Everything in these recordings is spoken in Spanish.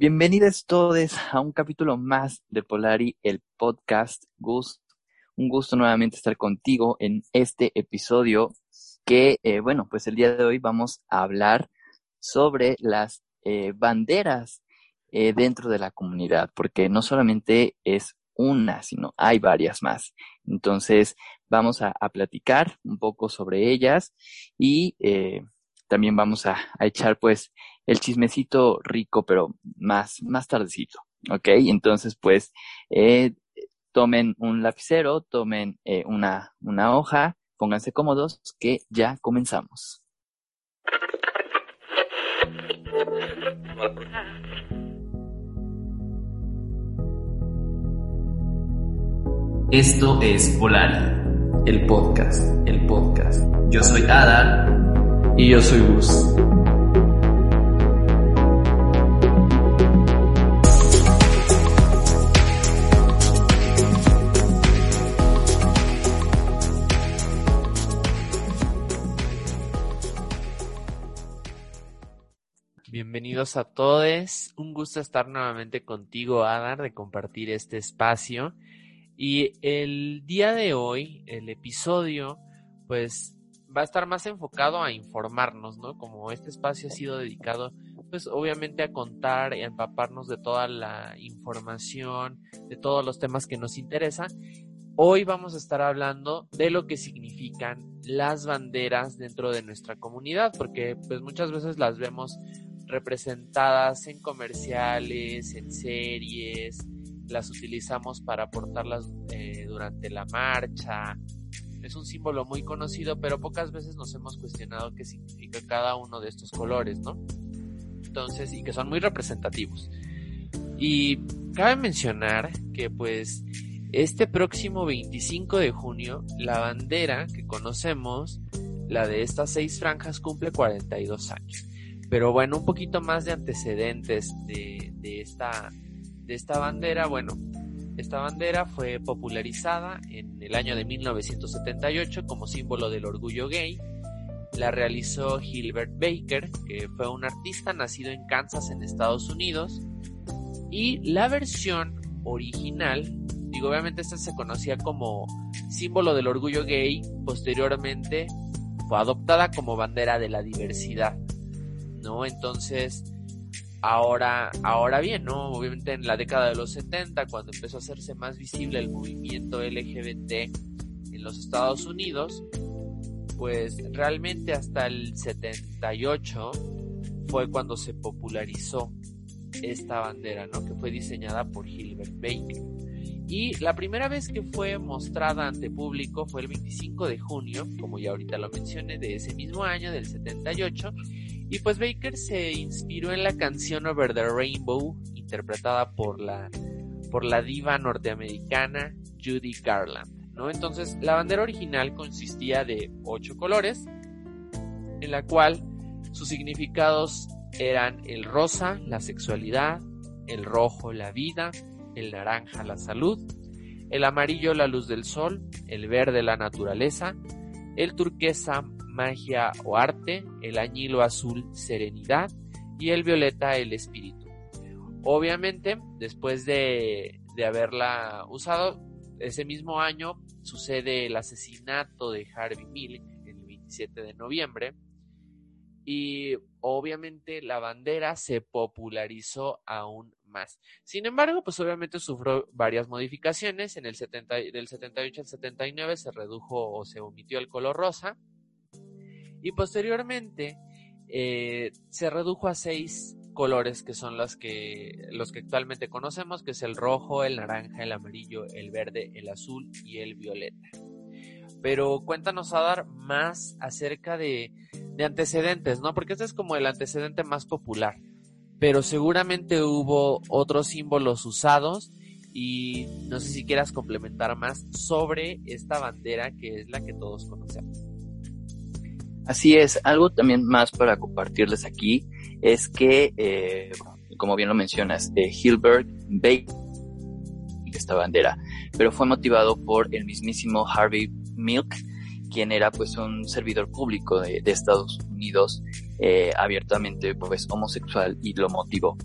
Bienvenidos todos a un capítulo más de Polari, el podcast. Gus, un gusto nuevamente estar contigo en este episodio que, eh, bueno, pues el día de hoy vamos a hablar sobre las eh, banderas eh, dentro de la comunidad, porque no solamente es una, sino hay varias más. Entonces, vamos a, platicar un poco sobre ellas y también vamos a echar pues el chismecito rico, pero más, más tardecito, ¿ok? Entonces, pues, eh, tomen un lapicero, tomen eh, una, una hoja, pónganse cómodos, que ya comenzamos. Esto es Polari, el podcast, el podcast. Yo soy Ada y yo soy Gus. Bienvenidos a todos. Un gusto estar nuevamente contigo, Adar, de compartir este espacio. Y el día de hoy, el episodio, pues va a estar más enfocado a informarnos, ¿no? Como este espacio ha sido dedicado, pues obviamente a contar y a empaparnos de toda la información, de todos los temas que nos interesan. Hoy vamos a estar hablando de lo que significan las banderas dentro de nuestra comunidad, porque pues muchas veces las vemos representadas en comerciales, en series, las utilizamos para portarlas eh, durante la marcha. Es un símbolo muy conocido, pero pocas veces nos hemos cuestionado qué significa cada uno de estos colores, ¿no? Entonces, y que son muy representativos. Y cabe mencionar que pues este próximo 25 de junio, la bandera que conocemos, la de estas seis franjas, cumple 42 años. Pero bueno, un poquito más de antecedentes de, esta, de esta bandera. Bueno, esta bandera fue popularizada en el año de 1978 como símbolo del orgullo gay. La realizó Gilbert Baker, que fue un artista nacido en Kansas, en Estados Unidos. Y la versión original, digo, obviamente esta se conocía como símbolo del orgullo gay, posteriormente fue adoptada como bandera de la diversidad. ¿No? Entonces, ahora, ahora bien, ¿no? Obviamente en la década de los 70, cuando empezó a hacerse más visible el movimiento LGBT en los Estados Unidos, pues realmente hasta el 78 fue cuando se popularizó esta bandera, ¿no? Que fue diseñada por Gilbert Baker. Y la primera vez que fue mostrada ante público fue el 25 de junio, como ya ahorita lo mencioné, de ese mismo año, del 78, y pues Baker se inspiró en la canción Over the Rainbow, interpretada por la, por la diva norteamericana Judy Garland. ¿no? Entonces, la bandera original consistía de ocho colores, en la cual sus significados eran el rosa, la sexualidad, el rojo, la vida, el naranja, la salud, el amarillo, la luz del sol, el verde, la naturaleza, el turquesa, magia o arte, el añilo azul serenidad y el violeta el espíritu. Obviamente, después de, haberla usado, ese mismo año sucede el asesinato de Harvey Milk el 27 de noviembre y obviamente la bandera se popularizó aún más. Sin embargo, pues obviamente sufrió varias modificaciones. En el 70, del 78 al 79 se redujo o se omitió el color rosa y posteriormente eh, se redujo a seis colores que son los que, los que actualmente conocemos, que es el rojo, el naranja, el amarillo, el verde, el azul y el violeta. Pero cuéntanos, a dar más acerca de, de antecedentes, ¿no? Porque este es como el antecedente más popular. pero seguramente hubo otros símbolos usados y no sé si quieras complementar más sobre esta bandera que es la que todos conocemos. Así es, algo también más para compartirles aquí es que, eh, como bien lo mencionas, eh, Hilbert Baker esta bandera, pero fue motivado por el mismísimo Harvey Milk, quien era pues un servidor público de, Estados Unidos eh, abiertamente pues homosexual y lo motivó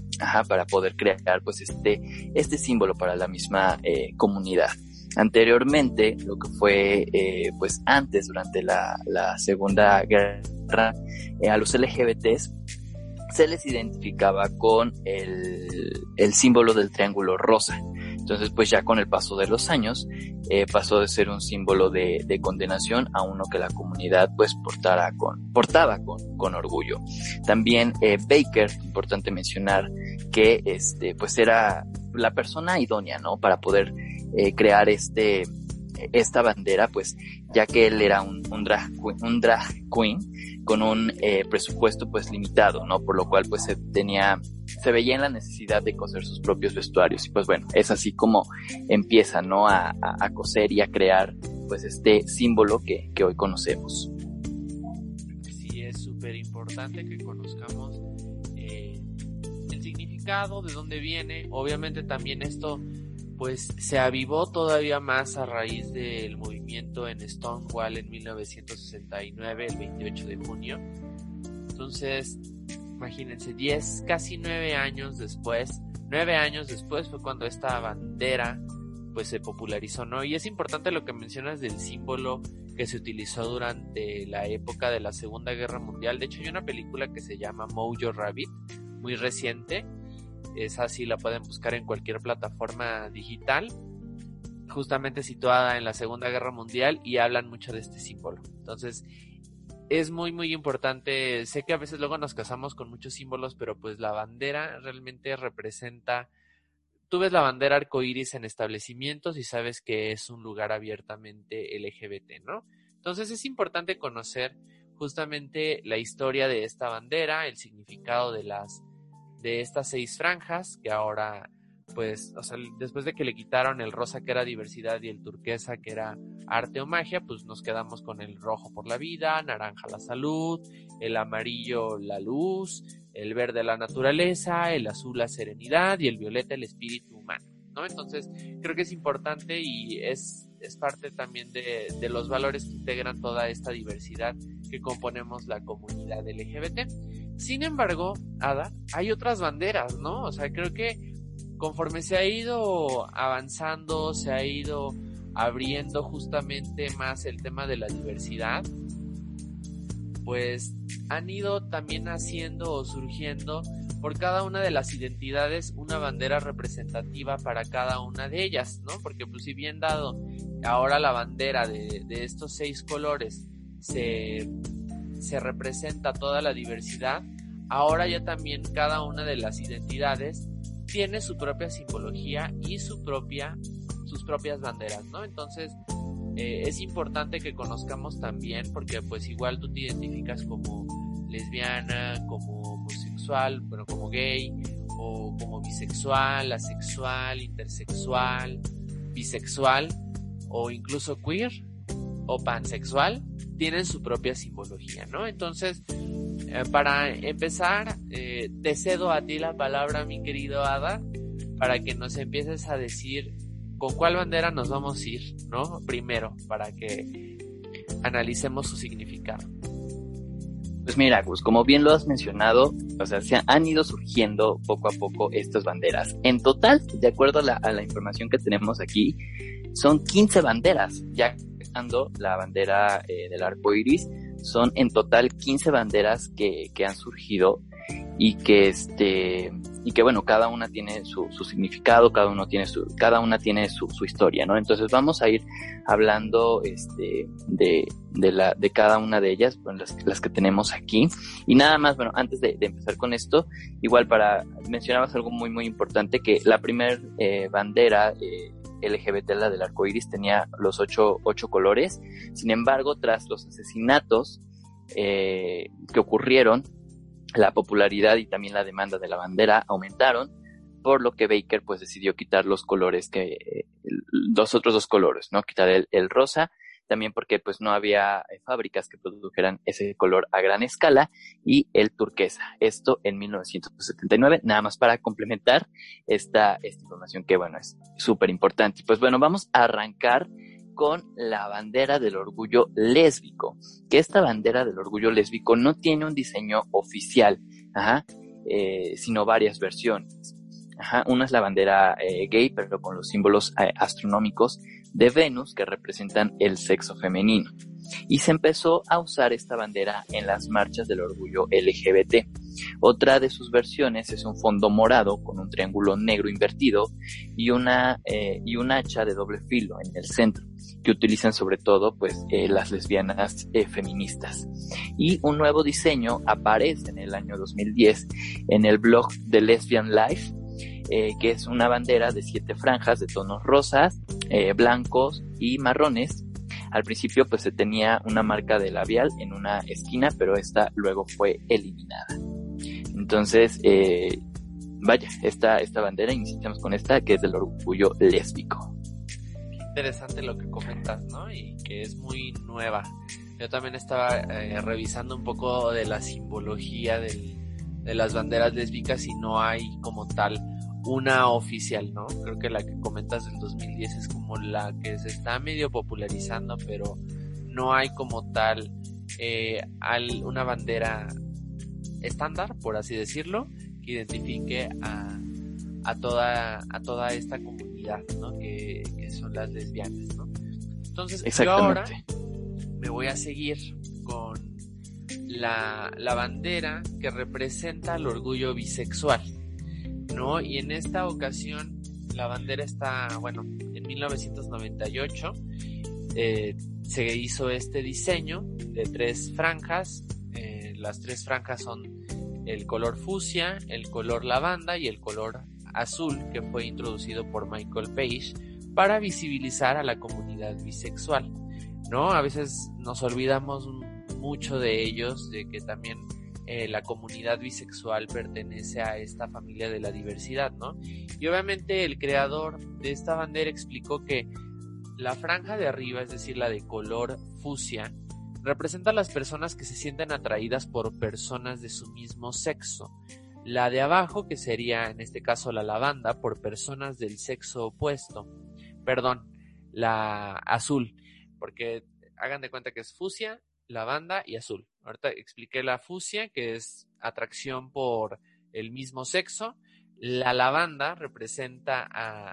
para poder crear pues este, este símbolo para la misma eh, comunidad. Anteriormente, lo que fue eh, pues antes, durante la, la Segunda Guerra, a los LGBTs se les identificaba con el, el símbolo del triángulo rosa. Entonces, pues ya con el paso de los años, eh, pasó de ser un símbolo de, condenación a uno que la comunidad pues portara con, portaba con, con orgullo. También eh, Baker, importante mencionar que este, pues era la persona idónea, ¿no? Para poder eh, crear este, esta bandera, pues ya que él era un, drag, un drag queen con un eh, presupuesto pues limitado, ¿no? Por lo cual pues se tenía, se veía en la necesidad de coser sus propios vestuarios y pues bueno, es así como empieza, ¿no? A, a, coser y a crear pues este símbolo que, que hoy conocemos. Sí, es súper importante que conozcamos eh, el significado, de dónde viene, obviamente también esto pues se avivó todavía más a raíz del movimiento en Stonewall en 1969, el 28 de junio. Entonces, imagínense, 10, casi 9 años después, 9 años después fue cuando esta bandera pues se popularizó, ¿no? Y es importante lo que mencionas del símbolo que se utilizó durante la época de la Segunda Guerra Mundial. De hecho, hay una película que se llama Mojo Rabbit, muy reciente, esa sí la pueden buscar en cualquier plataforma digital, justamente situada en la Segunda Guerra Mundial y hablan mucho de este símbolo. Entonces, es muy muy importante. Sé que a veces luego nos casamos con muchos símbolos, pero pues la bandera realmente representa. Tú ves la bandera arcoíris en establecimientos y sabes que es un lugar abiertamente LGBT, ¿no? Entonces es importante conocer justamente la historia de esta bandera, el significado de las de estas seis franjas que ahora pues, o sea, después de que le quitaron el rosa que era diversidad y el turquesa que era arte o magia, pues nos quedamos con el rojo por la vida, naranja la salud, el amarillo la luz, el verde la naturaleza, el azul la serenidad y el violeta el espíritu humano, ¿no? Entonces, creo que es importante y es, es parte también de, de los valores que integran toda esta diversidad que componemos la comunidad LGBT. Sin embargo, Ada, hay otras banderas, ¿no? O sea, creo que conforme se ha ido avanzando, se ha ido abriendo justamente más el tema de la diversidad, pues han ido también haciendo o surgiendo por cada una de las identidades una bandera representativa para cada una de ellas, ¿no? Porque pues si bien dado ahora la bandera de, de estos seis colores se se representa toda la diversidad, ahora ya también cada una de las identidades tiene su propia simbología y su propia, sus propias banderas, ¿no? Entonces, eh, es importante que conozcamos también, porque pues igual tú te identificas como lesbiana, como homosexual, bueno, como gay, o como bisexual, asexual, intersexual, bisexual, o incluso queer, o pansexual, tienen su propia simbología, ¿no? Entonces, eh, para empezar, eh, te cedo a ti la palabra, mi querido Ada, para que nos empieces a decir con cuál bandera nos vamos a ir, ¿no? Primero, para que analicemos su significado. Pues mira, Gus, como bien lo has mencionado, o sea, se han ido surgiendo poco a poco estas banderas. En total, de acuerdo a la, a la información que tenemos aquí, son 15 banderas, ya la bandera eh, del arco iris. Son en total 15 banderas que, que han surgido y que este y que bueno cada una tiene su, su significado cada uno tiene su cada una tiene su, su, historia no entonces vamos a ir hablando este de, de la de cada una de ellas bueno, las, las que tenemos aquí y nada más bueno antes de, de, empezar con esto igual para mencionabas algo muy muy importante que la primera eh, bandera eh, LGBT, la del arco iris, tenía los ocho, ocho colores. Sin embargo, tras los asesinatos eh, que ocurrieron, la popularidad y también la demanda de la bandera aumentaron, por lo que Baker pues decidió quitar los colores que, los otros dos colores, ¿no? Quitar el, el rosa también porque pues no había eh, fábricas que produjeran ese color a gran escala y el turquesa. Esto en 1979, nada más para complementar esta, información que bueno, es súper importante. Pues bueno, vamos a arrancar con la bandera del orgullo lésbico, que esta bandera del orgullo lésbico no tiene un diseño oficial, eh, sino varias versiones. una es la bandera eh, gay, pero con los símbolos astronómicos de Venus que representan el sexo femenino. Y se empezó a usar esta bandera en las marchas del orgullo LGBT. Otra de sus versiones es un fondo morado con un triángulo negro invertido y una eh, y un hacha de doble filo en el centro que utilizan sobre todo pues eh, las lesbianas eh, feministas. Y un nuevo diseño aparece en el año 2010 en el blog de Lesbian Life eh, que es una bandera de siete franjas de tonos rosas, eh, blancos y marrones. Al principio pues se tenía una marca de labial en una esquina, pero esta luego fue eliminada. Entonces, eh, vaya, esta, esta bandera, iniciamos con esta, que es del orgullo lésbico. interesante lo que comentas, ¿no? Y que es muy nueva. Yo también estaba revisando un poco de la simbología de las banderas lésbicas y no hay como tal una oficial, ¿no? Creo que la que comentas del 2010 es como la que se está medio popularizando, pero no hay como tal eh, una bandera estándar, por así decirlo, que identifique a, a, toda, a toda esta comunidad, ¿no? Que, son las lesbianas, ¿no? Entonces, yo ahora me voy a seguir con la, la bandera que representa el orgullo bisexual. ¿No? Y en esta ocasión la bandera está, bueno, en 1998 eh, se hizo este diseño de tres franjas. Eh, las tres franjas son el color fucsia, el color lavanda y el color azul que fue introducido por Michael Page para visibilizar a la comunidad bisexual. ¿No? A veces nos olvidamos mucho de ellos, de que también eh, la comunidad bisexual pertenece a esta familia de la diversidad, ¿no? Y obviamente el creador de esta bandera explicó que la franja de arriba, es decir, la de color fucsia, representa a las personas que se sienten atraídas por personas de su mismo sexo. La de abajo, que sería en este caso la lavanda, por personas del sexo opuesto. Perdón, la azul, porque hagan de cuenta que es fucsia, lavanda y azul. Ahorita expliqué la fusia, que es atracción por el mismo sexo. La lavanda representa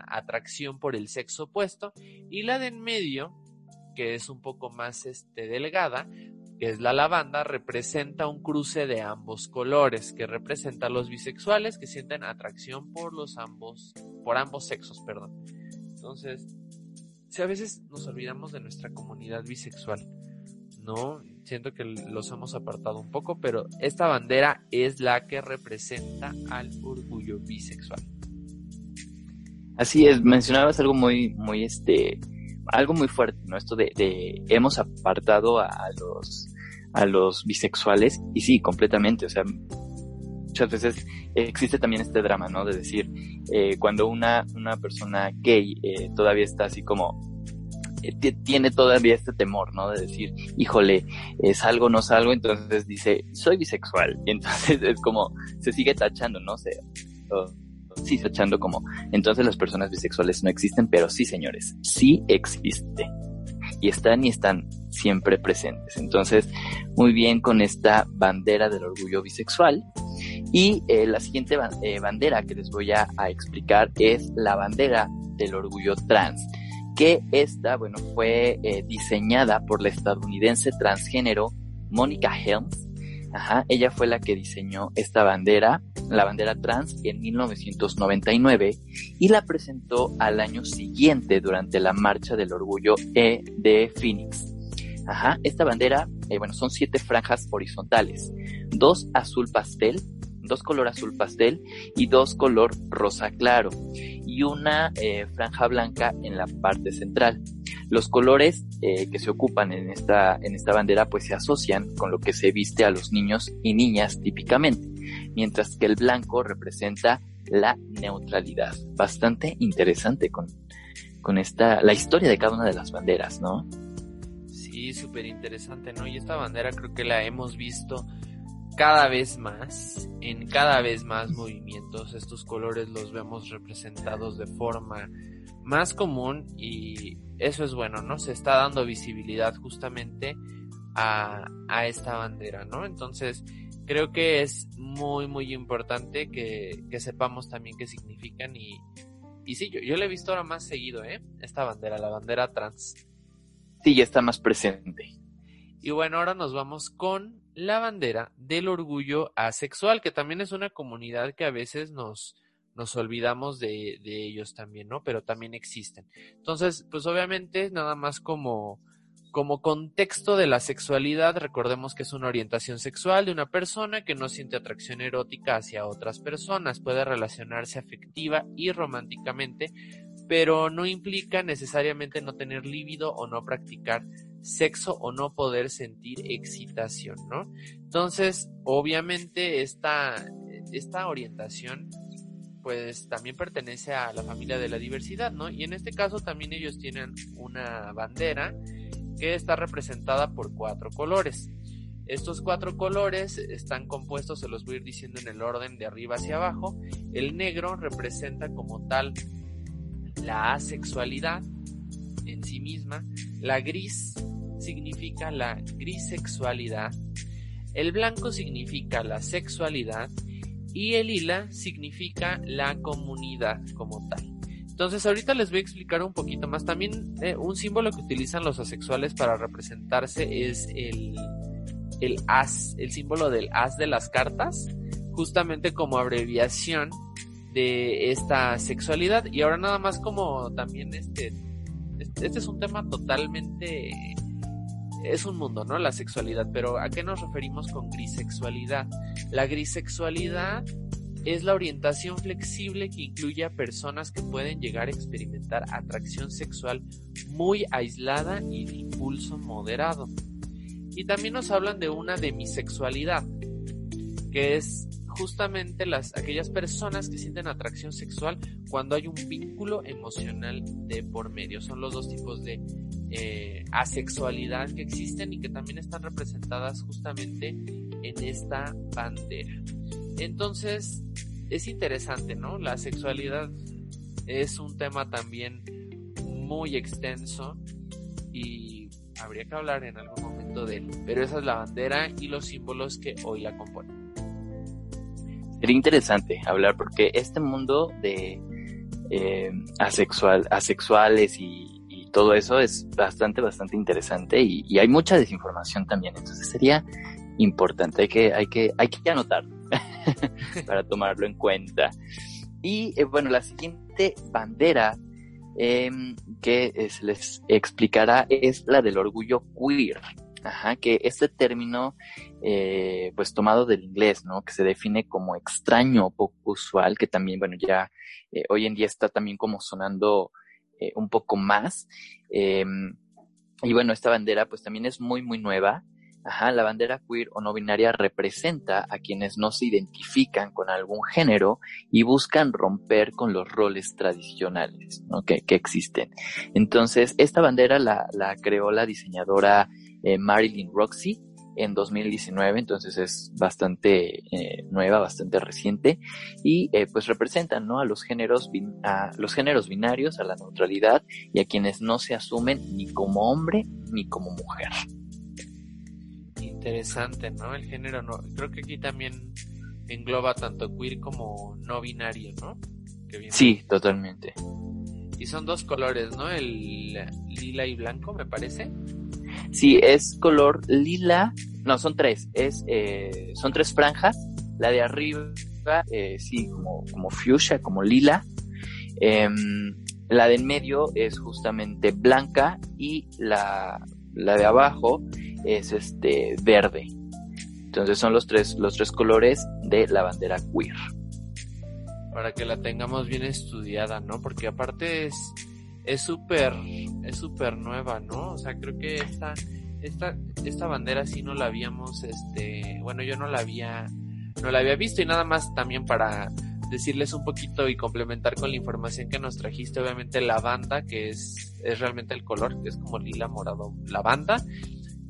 atracción por el sexo opuesto. Y la de en medio, que es un poco más este, delgada, que es la lavanda, representa un cruce de ambos colores, que representa a los bisexuales que sienten atracción por los ambos, por ambos sexos, perdón. Entonces, si a veces nos olvidamos de nuestra comunidad bisexual, ¿no? Siento que los hemos apartado un poco, pero esta bandera es la que representa al orgullo bisexual. Así es, mencionabas algo muy, muy, este, algo muy fuerte, ¿no? Esto de, hemos apartado a, los, a los bisexuales, y sí, completamente, o sea, muchas veces existe también este drama, ¿no? De decir, eh, cuando una, una persona gay eh, todavía está así como tiene todavía este temor, ¿no? De decir, híjole, es algo, no salgo, entonces dice, soy bisexual. Y entonces es como, se sigue tachando, ¿no? Se, sí, tachando como, entonces las personas bisexuales no existen, pero sí, señores, sí existe. Y están y están siempre presentes. Entonces, muy bien con esta bandera del orgullo bisexual. Y eh, la siguiente eh, bandera que les voy a explicar es la bandera del orgullo trans que esta, bueno, fue eh, diseñada por la estadounidense transgénero Mónica Helms. Ajá, ella fue la que diseñó esta bandera, la bandera trans, en 1999 y la presentó al año siguiente durante la Marcha del Orgullo E de Phoenix. Ajá, esta bandera, eh, bueno, son siete franjas horizontales, dos azul pastel, dos color azul pastel y dos color rosa claro y una eh, franja blanca en la parte central. Los colores eh, que se ocupan en esta, en esta bandera pues se asocian con lo que se viste a los niños y niñas típicamente. mientras que el blanco representa la neutralidad. Bastante interesante con, con esta, la historia de cada una de las banderas, ¿no? Sí, súper interesante, ¿no? Y esta bandera creo que la hemos visto cada vez más, en cada vez más movimientos, estos colores los vemos representados de forma más común y eso es bueno, ¿no? Se está dando visibilidad justamente a, a esta bandera, ¿no? Entonces, creo que es muy, muy importante que, que sepamos también qué significan y, y sí, yo, yo la he visto ahora más seguido, ¿eh? Esta bandera, la bandera trans. Sí, ya está más presente. Y bueno, ahora nos vamos con la bandera del orgullo asexual, que también es una comunidad que a veces nos, nos olvidamos de, ellos también, ¿no? Pero también existen. Entonces, pues obviamente, nada más como, como contexto de la sexualidad, recordemos que es una orientación sexual de una persona que no siente atracción erótica hacia otras personas, puede relacionarse afectiva y románticamente, pero no implica necesariamente no tener líbido o no practicar sexo o no poder sentir excitación, ¿no? Entonces, obviamente esta, esta orientación pues también pertenece a la familia de la diversidad, ¿no? Y en este caso también ellos tienen una bandera que está representada por cuatro colores. Estos cuatro colores están compuestos, se los voy a ir diciendo en el orden de arriba hacia abajo. El negro representa como tal la asexualidad en sí misma. La gris significa la grisexualidad. El blanco significa la sexualidad. Y el lila significa la comunidad como tal. Entonces ahorita les voy a explicar un poquito más. También eh, un símbolo que utilizan los asexuales para representarse es el, el as, el símbolo del as de las cartas, justamente como abreviación de esta sexualidad. Y ahora nada más como también este, este es un tema totalmente es un mundo, ¿no? La sexualidad, pero ¿a qué nos referimos con grisexualidad? La grisexualidad es la orientación flexible que incluye a personas que pueden llegar a experimentar atracción sexual muy aislada y de impulso moderado. Y también nos hablan de una demisexualidad, que es justamente las, aquellas personas que sienten atracción sexual cuando hay un vínculo emocional de por medio. Son los dos tipos de eh, asexualidad que existen y que también están representadas justamente en esta bandera. Entonces, es interesante, ¿no? La sexualidad es un tema también muy extenso y habría que hablar en algún momento de él. Pero esa es la bandera y los símbolos que hoy la componen. Sería interesante hablar porque este mundo de eh, asexual, asexuales y, todo eso es bastante, bastante interesante y, hay mucha desinformación también. Entonces sería importante, hay que, hay que, hay que anotarlo para tomarlo en cuenta. Y eh, bueno, la siguiente bandera em, que eh, se les explicará es la del orgullo queer. Ajá, que este término, eh, pues tomado del inglés, ¿no? Que se define como extraño poco usual, que también, bueno, ya hoy en día está también como sonando un poco más. Em, y bueno, esta bandera pues también es muy, muy nueva. Ajá, la bandera queer o no binaria representa a quienes no se identifican con algún género y buscan romper con los roles tradicionales ¿no? que, que, existen. Entonces, esta bandera la, la creó la diseñadora eh, Marilyn Roxy en 2019, entonces es bastante eh, nueva, bastante reciente y eh, pues representan ¿no? a los géneros a los géneros binarios, a la neutralidad y a quienes no se asumen ni como hombre ni como mujer interesante, ¿no? El género no. Creo que aquí también engloba tanto queer como no binario, ¿no? sí, totalmente. Y son dos colores, ¿no? El lila y blanco, me parece. Sí, es color lila. No, son tres. Es, eh, son tres franjas. La de arriba, eh, sí, como, como fuchsia, como lila. Em, la de en medio es justamente blanca y la, la de abajo es este verde. Entonces son los tres, los tres colores de la bandera queer. Para que la tengamos bien estudiada, ¿no? Porque aparte es es súper es súper nueva, ¿no? O sea, creo que esta esta esta bandera sí no la habíamos este, bueno, yo no la había no la había visto y nada más también para decirles un poquito y complementar con la información que nos trajiste, obviamente lavanda, que es, es realmente el color, que es como lila, morado, lavanda.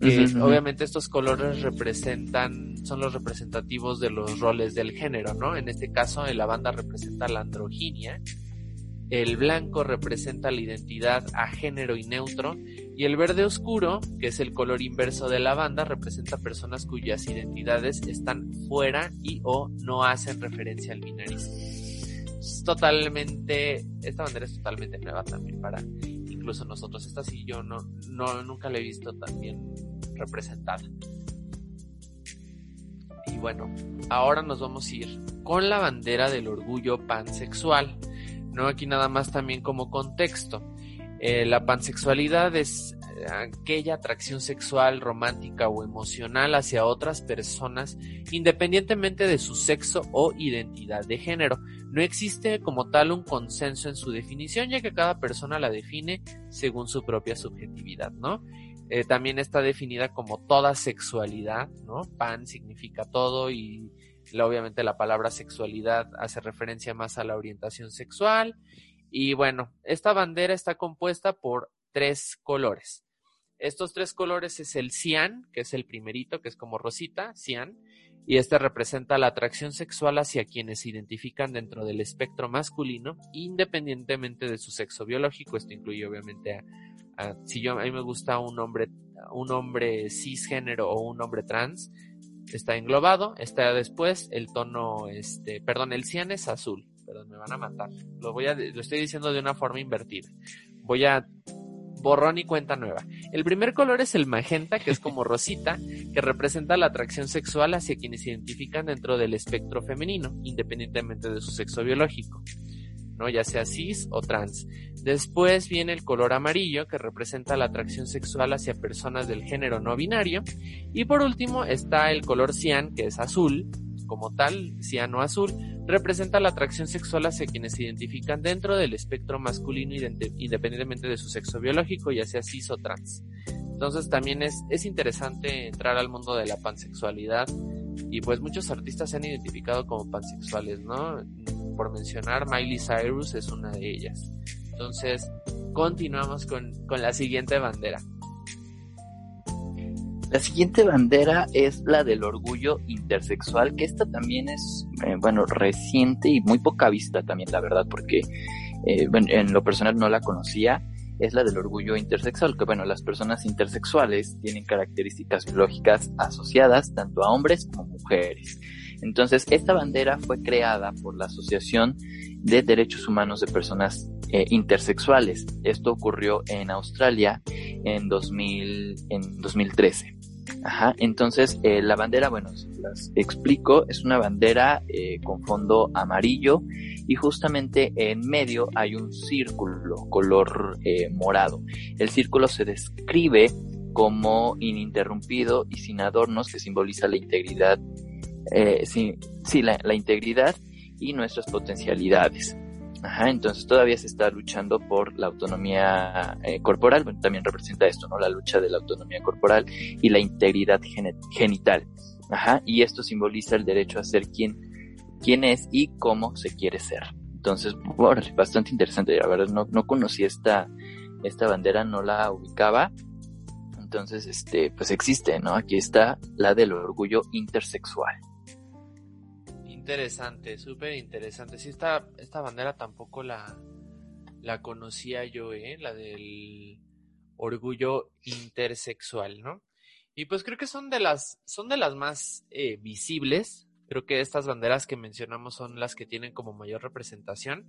Que obviamente estos colores representan, son los representativos de los roles del género, ¿no? En este caso, el lavanda representa la androginia, el blanco representa la identidad a género y neutro, y el verde oscuro, que es el color inverso de la banda, representa personas cuyas identidades están fuera y o no hacen referencia al binarismo. Es totalmente, esta bandera es totalmente nueva también para incluso nosotros. Esta sí yo no, no nunca la he visto tan bien representada. Y bueno, ahora nos vamos a ir con la bandera del orgullo pansexual. ¿No? Aquí nada más también como contexto. Eh, la pansexualidad es eh, aquella atracción sexual, romántica o emocional hacia otras personas independientemente de su sexo o identidad de género. No existe como tal un consenso en su definición ya que cada persona la define según su propia subjetividad, ¿no? Eh, también está definida como toda sexualidad, ¿no? Pan significa todo y obviamente la palabra sexualidad hace referencia más a la orientación sexual. Y bueno, esta bandera está compuesta por tres colores. Estos tres colores es el cian, que es el primerito, que es como rosita, cian, y este representa la atracción sexual hacia quienes se identifican dentro del espectro masculino, independientemente de su sexo biológico. Esto incluye obviamente a, si yo a mí me gusta un hombre, un hombre cisgénero o un hombre trans, está englobado, está después el tono, este, perdón, el cian es azul, perdón, me van a matar. Lo voy a, lo estoy diciendo de una forma invertida. Voy a borrón y cuenta nueva. El primer color es el magenta, que es como rosita, que representa la atracción sexual hacia quienes se identifican dentro del espectro femenino, independientemente de su sexo biológico. ¿No? ya sea cis o trans. Después viene el color amarillo, que representa la atracción sexual hacia personas del género no binario. Y por último está el color cian, que es azul, como tal, ciano azul, representa la atracción sexual hacia quienes se identifican dentro del espectro masculino independientemente de su sexo biológico, ya sea cis o trans. Entonces también es, es interesante entrar al mundo de la pansexualidad y pues muchos artistas se han identificado como pansexuales, ¿no? por mencionar, Miley Cyrus es una de ellas. Entonces, continuamos con, la siguiente bandera. La siguiente bandera es la del orgullo intersexual, que esta también es, eh, bueno, reciente y muy poca vista también, la verdad, porque eh, en lo personal no la conocía. Es la del orgullo intersexual, que bueno, las personas intersexuales tienen características biológicas asociadas tanto a hombres como mujeres. Entonces, esta bandera fue creada por la Asociación de Derechos Humanos de Personas eh, Intersexuales. Esto ocurrió en Australia en, 2000, en 2013. Ajá, entonces eh, la bandera, bueno, las explico, es una bandera eh, con fondo amarillo y justamente en medio hay un círculo color morado. El círculo se describe como ininterrumpido y sin adornos que simboliza la integridad eh, sí, sí la, integridad y nuestras potencialidades. Ajá, entonces todavía se está luchando por la autonomía eh, corporal, bueno, también representa esto, ¿no? La lucha de la autonomía corporal y la integridad genital. Ajá, y esto simboliza el derecho a ser quien, quién es y cómo se quiere ser. Entonces, bueno, bastante interesante, la verdad no, no conocí esta, esta bandera, no la ubicaba. Entonces, este, pues existe, ¿no? Aquí está la del orgullo intersexual interesante, súper interesante. Sí, esta, esta bandera tampoco la, la conocía yo, ¿eh? La del orgullo intersexual, ¿no? Y pues creo que son de las, son de las más eh, visibles. Creo que estas banderas que mencionamos son las que tienen como mayor representación.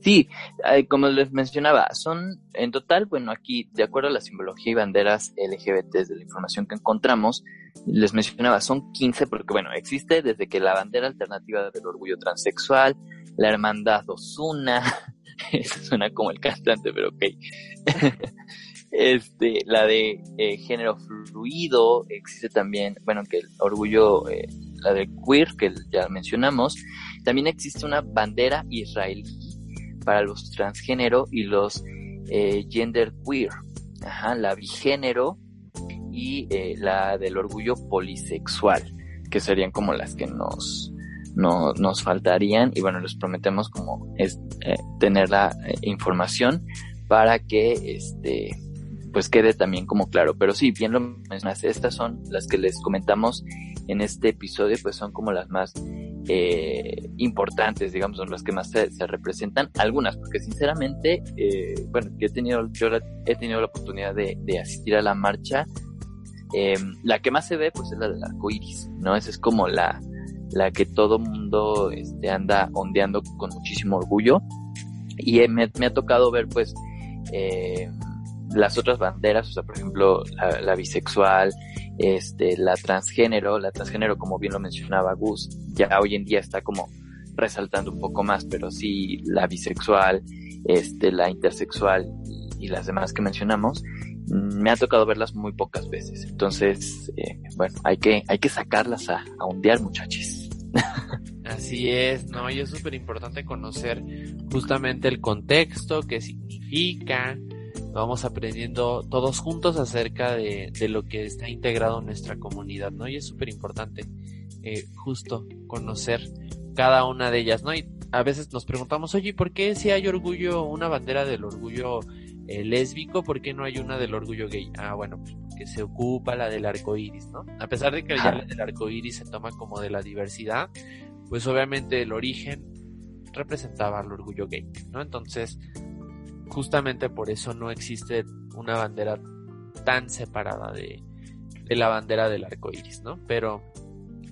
Sí, como les mencionaba, son en total, bueno, aquí, de acuerdo a la simbología y banderas LGBT de la información que encontramos, les mencionaba, son 15 porque, bueno, existe desde que la bandera alternativa del orgullo transexual, la hermandad Osuna, eso suena como el cantante, pero ok, este, la de eh, género fluido, existe también, bueno, que el orgullo, eh, la de queer, que ya mencionamos, también existe una bandera israelí para los transgénero y los eh, gender queer, Ajá, la bigénero y eh, la del orgullo polisexual. que serían como las que nos, no, nos faltarían y bueno, les prometemos como es eh, tener la eh, información para que este pues quede también como claro. Pero sí, bien lo mencionaste, estas son las que les comentamos en este episodio, pues son como las más eh, importantes, digamos, son las que más se, representan. Algunas, porque sinceramente, eh, bueno, yo he tenido, yo he tenido la oportunidad de, de asistir a la marcha. Eh, la que más se ve, pues es la del arco iris, ¿no? Esa es como la, la que todo mundo este, anda ondeando con muchísimo orgullo. Y me, me ha tocado ver, pues, eh, las otras banderas, o sea, por ejemplo, la, bisexual, este, la transgénero, la transgénero, como bien lo mencionaba Gus, ya hoy en día está como resaltando un poco más, pero sí la bisexual, este, la intersexual y, las demás que mencionamos, mm, me ha tocado verlas muy pocas veces. Entonces, eh, bueno, hay que, hay que sacarlas a, a muchachos. Así es, ¿no? Y es súper importante conocer justamente el contexto, qué significa, vamos aprendiendo todos juntos acerca de, lo que está integrado en nuestra comunidad, ¿no? Y es súper importante eh, justo conocer cada una de ellas, ¿no? Y a veces nos preguntamos, oye, ¿por qué si hay orgullo, una bandera del orgullo eh, lésbico, ¿por qué no hay una del orgullo gay? Ah, bueno, pues porque se ocupa la del arco iris, ¿no? A pesar de que ya la del arco iris se toma como de la diversidad, pues obviamente el origen representaba el orgullo gay, ¿no? Entonces, justamente por eso no existe una bandera tan separada de, la bandera del arco iris, ¿no? Pero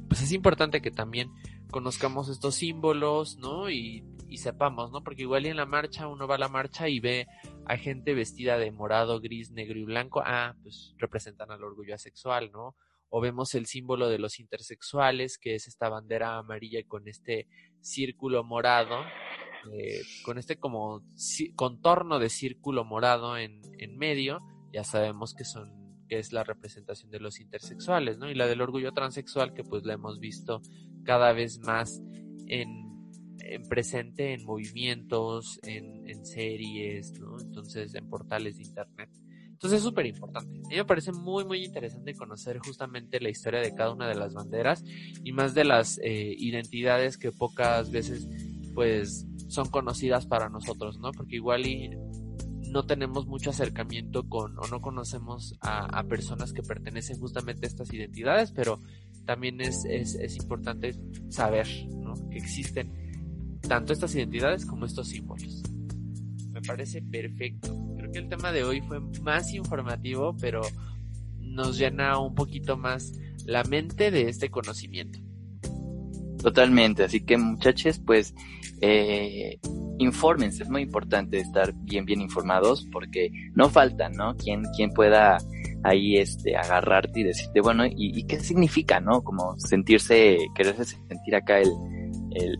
pues es importante que también conozcamos estos símbolos, ¿no? Y, y, sepamos, ¿no? Porque igual en la marcha uno va a la marcha y ve a gente vestida de morado, gris, negro y blanco, ah, pues representan al orgullo asexual, ¿no? O vemos el símbolo de los intersexuales, que es esta bandera amarilla con este círculo morado, eh, con este como contorno de círculo morado en, en medio, ya sabemos que son que es la representación de los intersexuales, ¿no? Y la del orgullo transexual, que pues la hemos visto cada vez más en, en presente en movimientos, en, series, ¿no? Entonces, en portales de internet. Entonces es súper importante. A mí me parece muy, muy interesante conocer justamente la historia de cada una de las banderas y más de las eh, identidades que pocas veces, pues, son conocidas para nosotros, ¿no? Porque igual y no tenemos mucho acercamiento con o no conocemos a, personas que pertenecen justamente a estas identidades, pero también es, es, importante saber ¿no? que existen tanto estas identidades como estos símbolos. Me parece perfecto. Creo que el tema de hoy fue más informativo, pero nos llena un poquito más la mente de este conocimiento. Totalmente, así que muchachos, pues eh, infórmense, es muy importante estar bien, bien informados porque no falta, ¿no? Quien, quien pueda ahí este, agarrarte y decirte, bueno, ¿y, qué significa, no? Como sentirse, quererse sentir acá el,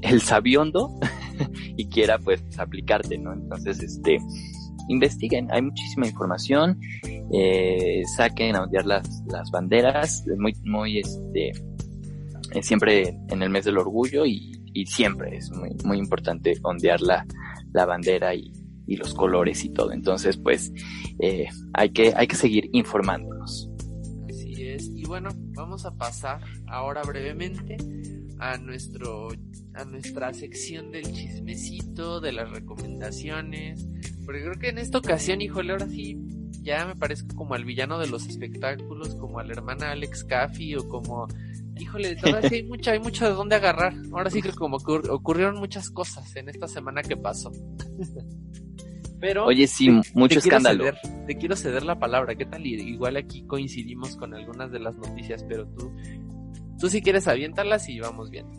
el, sabiondo y quiera pues aplicarte, ¿no? Entonces, este, investiguen, hay muchísima información, eh, saquen a odiar las, las banderas, muy, muy, este, eh, siempre en el mes del orgullo y, siempre es muy, muy importante ondear la, la bandera y, los colores y todo. Entonces, pues, eh, hay, que, hay que seguir informándonos. Así es. Y bueno, vamos a pasar ahora brevemente a nuestro a nuestra sección del chismecito, de las recomendaciones, porque creo que en esta ocasión, híjole, ahora sí ya me parezco como al villano de los espectáculos, como a la hermana Alex Caffey o como híjole, de verdad hay mucho, hay mucho de dónde agarrar. Ahora sí que como ocurrieron muchas cosas en esta semana que pasó. Pero Oye, sí, mucho escándalo. te quiero ceder la palabra, ¿qué tal? Igual aquí coincidimos con algunas de las noticias, pero tú, tú si quieres aviéntalas y vamos viendo.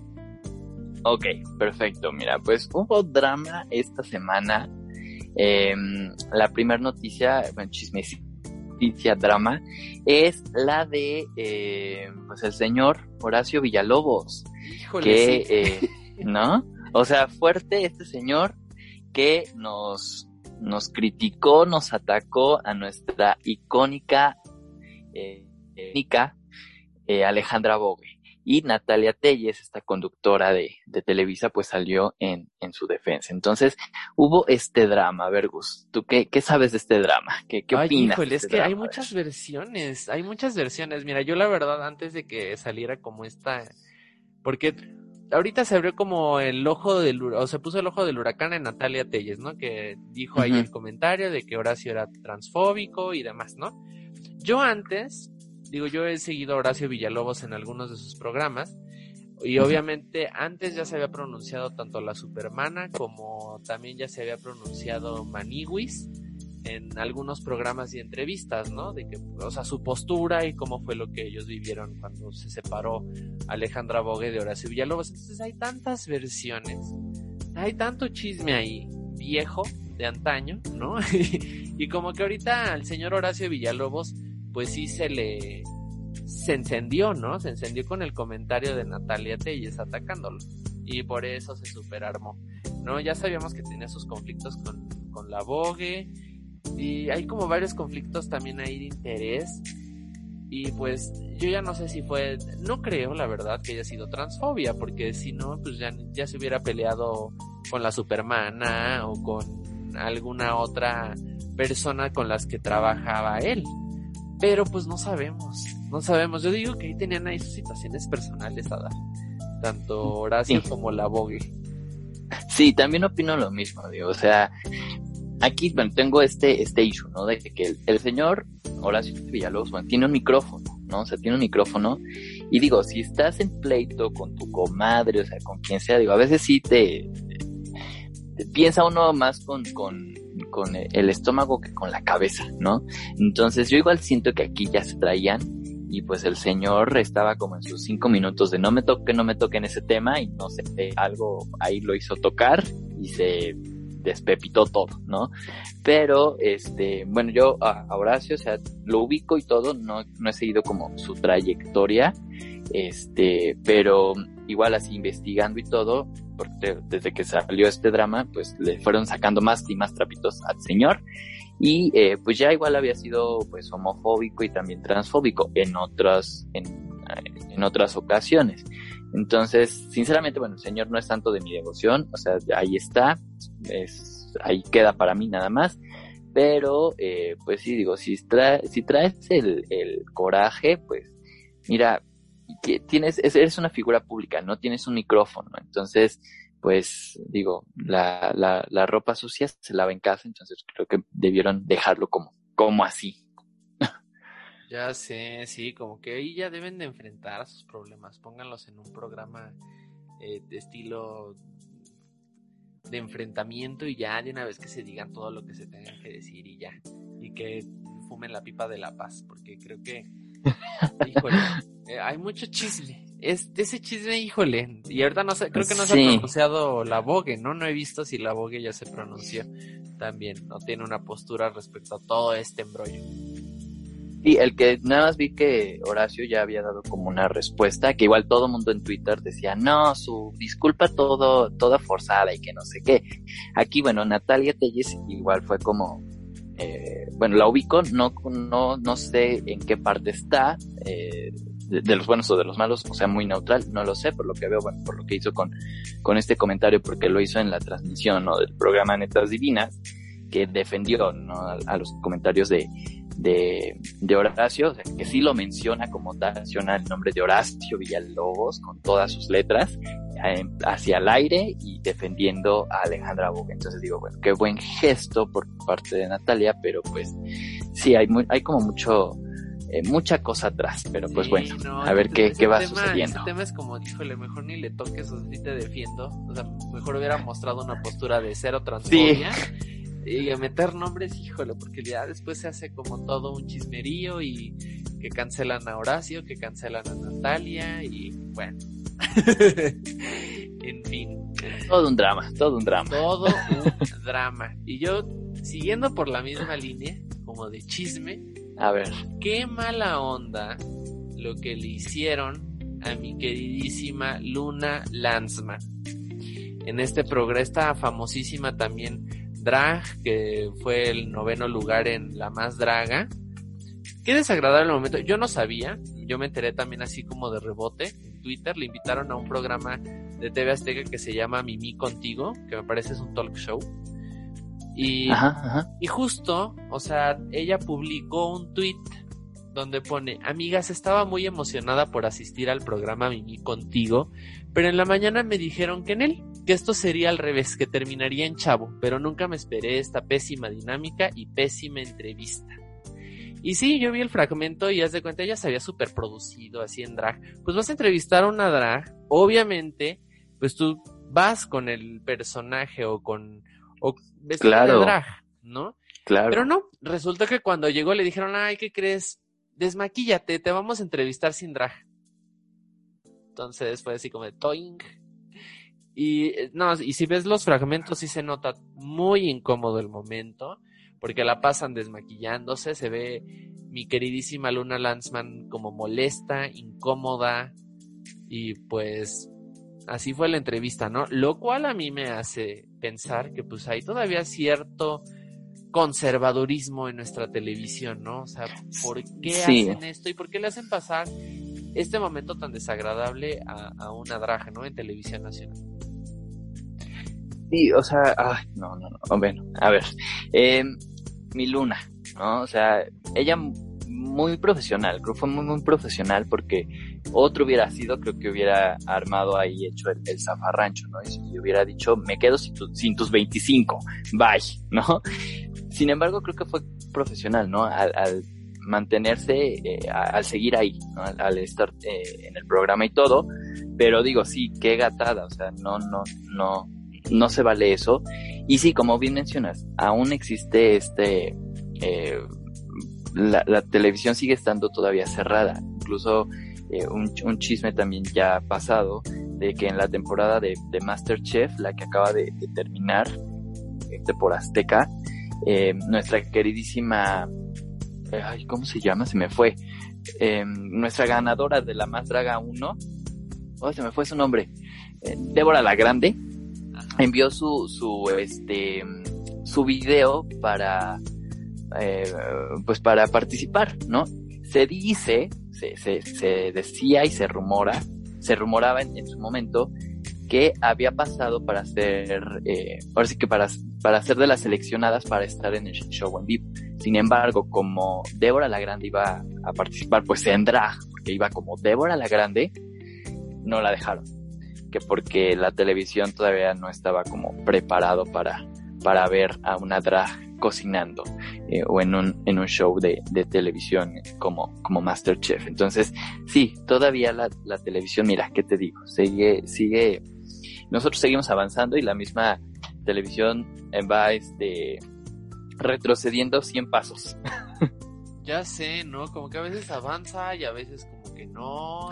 Ok, perfecto. Mira, pues hubo drama esta semana. Em, la primera noticia, bueno, chismecito noticia drama es la de eh, pues el señor Horacio Villalobos que eh, no o sea fuerte este señor que nos nos criticó nos atacó a nuestra icónica eh, eh Alejandra Bogue y Natalia Telles, esta conductora de, de Televisa, pues salió en, en, su defensa. Entonces, hubo este drama. Vergus, ¿tú qué, qué sabes de este drama? ¿Qué, qué Ay, opinas? Híjole, de es este que hay muchas versiones, hay muchas versiones. Mira, yo la verdad, antes de que saliera como esta, porque ahorita se abrió como el ojo del, o se puso el ojo del huracán en Natalia Telles, ¿no? Que dijo ahí el comentario de que Horacio era transfóbico y demás, ¿no? Yo antes, digo, yo he seguido a Horacio Villalobos en algunos de sus programas. Y obviamente antes ya se había pronunciado tanto la Supermana como también ya se había pronunciado Maniwis en algunos programas y entrevistas, ¿no? De que, o sea, su postura y cómo fue lo que ellos vivieron cuando se separó Alejandra Bogue de Horacio Villalobos. Entonces hay tantas versiones, hay tanto chisme ahí, viejo, de antaño, ¿no? y como que ahorita al señor Horacio Villalobos, pues sí se le, se encendió, ¿no? Se encendió con el comentario de Natalia Telles atacándolo. Y por eso se superarmó. ¿No? Ya sabíamos que tenía sus conflictos con, con la Vogue. Y hay como varios conflictos también ahí de interés. Y pues yo ya no sé si fue, no creo la verdad que haya sido transfobia, porque si no, pues ya, ya se hubiera peleado con la Supermana o con alguna otra persona con las que trabajaba él. Pero pues no sabemos, no sabemos. Yo digo que ahí tenían ahí sus situaciones personales a dar. Tanto Horacio Sí. como la Vogue. Sí, también opino lo mismo, digo, o sea, aquí, bueno, tengo este, este issue, ¿no? De que el, el señor Horacio Villalobos, bueno, tiene un micrófono, ¿no? O sea, tiene un micrófono, y digo, si estás en pleito con tu comadre, o sea, con quien sea, digo, a veces sí te, te piensa uno más con, con, con el estómago que con la cabeza, ¿no? Entonces yo igual siento que aquí ya se traían y pues el señor estaba como en sus cinco minutos de no me toque, no me toque en ese tema y no sé, algo ahí lo hizo tocar y se despepitó todo, ¿no? Pero, este, bueno, yo a Horacio, o sea, lo ubico y todo, no, no he seguido como su trayectoria, este, pero igual así investigando y todo, porque desde que salió este drama, pues le fueron sacando más y más trapitos al señor. Y eh, pues ya igual había sido pues homofóbico y también transfóbico en otras en, en otras ocasiones. Entonces sinceramente bueno el señor no es tanto de mi devoción o sea ahí está es ahí queda para mí nada más. Pero eh, pues sí digo si traes si traes el, el coraje pues mira que tienes eres una figura pública no tienes un micrófono entonces pues digo, la, la, la ropa sucia se lava en casa, entonces creo que debieron dejarlo como, como así. Ya sé, sí, como que ahí ya deben de enfrentar sus problemas. Pónganlos en un programa eh, de estilo de enfrentamiento y ya de una vez que se digan todo lo que se tengan que decir y ya. Y que fumen la pipa de la paz, porque creo que, híjole, eh, hay mucho chisme. Es ese chisme, híjole. Y ahorita no sé, creo que no se Sí. ha pronunciado la Vogue, ¿no? No he visto si la Vogue ya se pronunció también. No tiene una postura respecto a todo este embrollo. Y el que nada más vi que Horacio ya había dado como una respuesta, que igual todo mundo en Twitter decía, no, su disculpa todo, toda forzada y que no sé qué. Aquí, bueno, Natalia Telles igual fue como, eh, bueno, la ubico, no, no, no sé en qué parte está, eh, de, los buenos o de los malos, o sea, muy neutral, no lo sé, por lo que veo, bueno, por lo que hizo con, con este comentario, porque lo hizo en la transmisión, ¿no? Del programa Netas Divinas, que defendió, ¿no? A, los comentarios de, de, de Horacio, o sea, que sí lo menciona como menciona el nombre de Horacio Villalobos con todas sus letras hacia el aire y defendiendo a Alejandra Boga. Entonces digo, bueno, qué buen gesto por parte de Natalia, pero pues sí, hay, muy, hay como mucho, eh, mucha cosa atrás, pero pues Sí, bueno, no, a ver qué, qué va tema- sucediendo. Ese tema es como, híjole, mejor ni le toques o sí te defiendo. O sea, mejor hubiera mostrado una postura de cero transfobia. Y a meter nombres, híjole, porque ya después se hace como todo un chismerío y que cancelan a Horacio, que cancelan a Natalia y bueno. en fin, Todo un drama, todo un drama. todo un drama. Y yo, siguiendo por la misma línea, como de chisme, A ver, qué mala onda lo que le hicieron a mi queridísima Luna Lanzman. En este programa, esta famosísima también drag, que fue el noveno lugar en La Más Draga. Qué desagradable momento. Yo no sabía, yo me enteré también así como de rebote. Twitter, le invitaron a un programa de TV Azteca que se llama Mimi Contigo, que me parece es un talk show. Y, y justo, o sea, ella publicó un tweet donde pone, amigas, estaba muy emocionada por asistir al programa Mimi contigo, pero en la mañana me dijeron que en él, que esto sería al revés, que terminaría en chavo, pero nunca me esperé esta pésima dinámica y pésima entrevista. Y sí, yo vi el fragmento y haz de cuenta, ella se había super producido así en drag. Pues vas a entrevistar a una drag, obviamente, pues tú vas con el personaje o con, o ves claro. drag, ¿no? Claro. Pero no, resulta que cuando llegó le dijeron, ay, ¿qué crees? desmaquíllate, te vamos a entrevistar sin drag. Entonces fue así como de toing. Y eh, no, y si ves los fragmentos sí se nota muy incómodo el momento, porque la pasan desmaquillándose, se ve mi queridísima Luna Lanzman como molesta, incómoda, y pues así fue la entrevista, ¿no? Lo cual a mí me hace pensar que pues hay todavía cierto conservadurismo en nuestra televisión, ¿no? O sea, ¿por qué hacen esto y por qué le hacen pasar este momento tan desagradable a, una drag, ¿no? En televisión nacional. Sí, o sea, ay, no, no, no, bueno, a ver, eh, mi luna, ¿no? O sea, ella muy profesional, creo que fue muy, muy profesional porque otro hubiera sido, creo que hubiera armado ahí, hecho el, zafarrancho, ¿no? Y, hubiera dicho, me quedo sin, sin tus 25, bye, ¿no? Sin embargo, creo que fue profesional, ¿no? Al, mantenerse, eh, al seguir ahí, ¿no? al, estar eh, en el programa y todo. Pero digo, sí, qué gatada, o sea, no, no, no, no se vale eso. Y sí, como bien mencionas, aún existe este, eh, la, televisión sigue estando todavía cerrada. Incluso un, un, chisme también ya pasado de que en la temporada de, Masterchef, la que acaba de, terminar, por Azteca, eh, nuestra queridísima, eh, ay, ¿cómo se llama? Se me fue. Eh, nuestra ganadora de la Más Draga 1, oh, se me fue su nombre, Débora la Grande, envió su, su, este, su video para, pues para participar, ¿no? Se dice, se, se, se decía y se rumora, se rumoraba en, en su momento que había pasado para ser, eh, ahora sí que para, para ser de las seleccionadas para estar en el show en vivo. Sin embargo, como Débora la Grande iba a participar pues en drag, porque iba como Débora la Grande, no la dejaron. Que porque la televisión todavía no estaba como preparado para, para ver a una drag cocinando eh, o en un, en un show de, televisión como, como Masterchef. Entonces, sí, todavía la, la televisión, mira, ¿qué te digo? Sigue, sigue nosotros seguimos avanzando y la misma televisión va este, retrocediendo 100 pasos. ya sé, ¿no? Como que a veces avanza y a veces como que no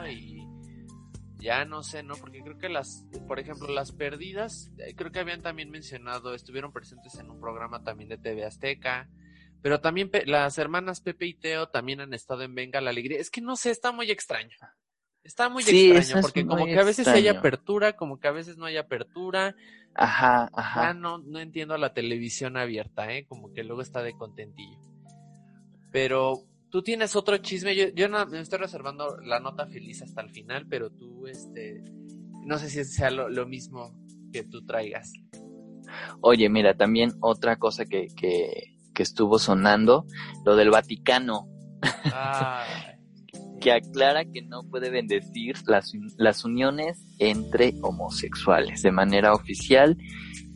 ya no sé, ¿no? Porque creo que las, por ejemplo, las perdidas, eh, creo que habían también mencionado, estuvieron presentes en un programa también de TV Azteca, pero también las hermanas Pepe y Teo también han estado en Venga la Alegría. Es que no sé, está muy extraño. Está muy extraño, porque como que a veces hay apertura, como que a veces no hay apertura. Ajá, ajá. no, no entiendo la televisión abierta, ¿eh? Como que luego está de contentillo. Pero tú tienes otro chisme, yo, yo no, me estoy reservando la nota feliz hasta el final, pero tú, este, no sé si sea lo, mismo que tú traigas. Oye, mira, también otra cosa que, que, que estuvo sonando, lo del Vaticano. Ah, que aclara que no puede bendecir las, las uniones entre homosexuales de manera oficial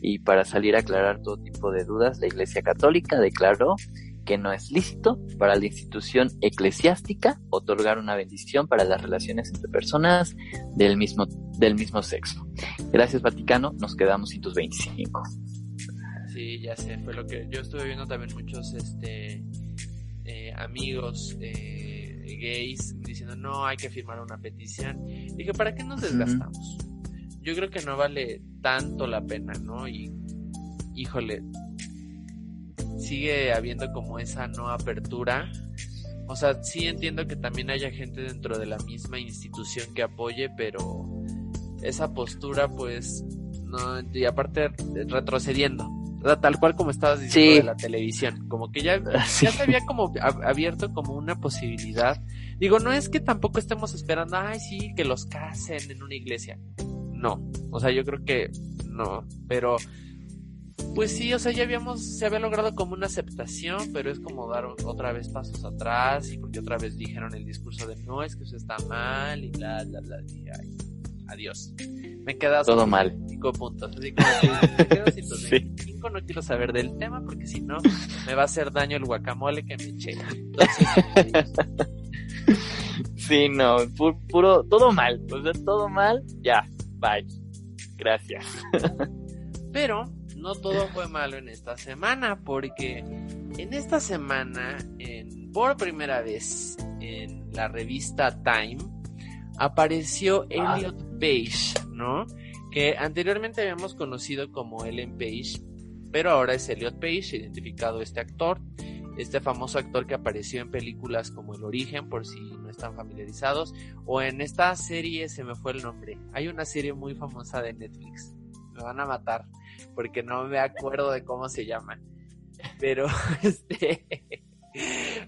y para salir a aclarar todo tipo de dudas, la Iglesia Católica declaró que no es lícito para la institución eclesiástica otorgar una bendición para las relaciones entre personas del mismo, del mismo sexo. Gracias Vaticano, nos quedamos sin tus 25. Sí, ya sé, fue lo que yo estuve viendo también muchos este, eh, amigos. Eh, gays diciendo no hay que firmar una petición. Dije, ¿para qué nos desgastamos? Yo creo que no vale tanto la pena, ¿no? Y híjole, sigue habiendo como esa no apertura. O sea, sí entiendo que también haya gente dentro de la misma institución que apoye, pero esa postura pues no y aparte retrocediendo, tal cual como estabas diciendo de la televisión, como que ya, ya se había como abierto como una posibilidad. Digo, no es que tampoco estemos esperando, ay, sí, que los casen en una iglesia. No, o sea, yo creo que no, pero pues sí, o sea, ya habíamos, se había logrado como una aceptación, pero es como dar otra vez pasos atrás y porque otra vez dijeron el discurso de no, es que eso está mal y bla, bla, bla. Dije, ay, adiós. Me quedas todo mal. Cinco puntos. Así que me quedo sí. no quiero saber del tema porque si no me va a hacer daño el guacamole que me eché. Entonces, sí, no, puro, todo mal. O sea, todo mal, ya, bye. Gracias. Pero no todo fue malo en esta semana, porque en esta semana, en, por primera vez en la revista Time, apareció ah. Elliot Page, ¿no? Que anteriormente habíamos conocido como Ellen Page, pero ahora es Elliot Page, identificado este actor, este famoso actor que apareció en películas como El Origen, por si no están familiarizados, o en esta serie se me fue el nombre. Hay una serie muy famosa de Netflix, me van a matar porque no me acuerdo de cómo se llama. Pero, este...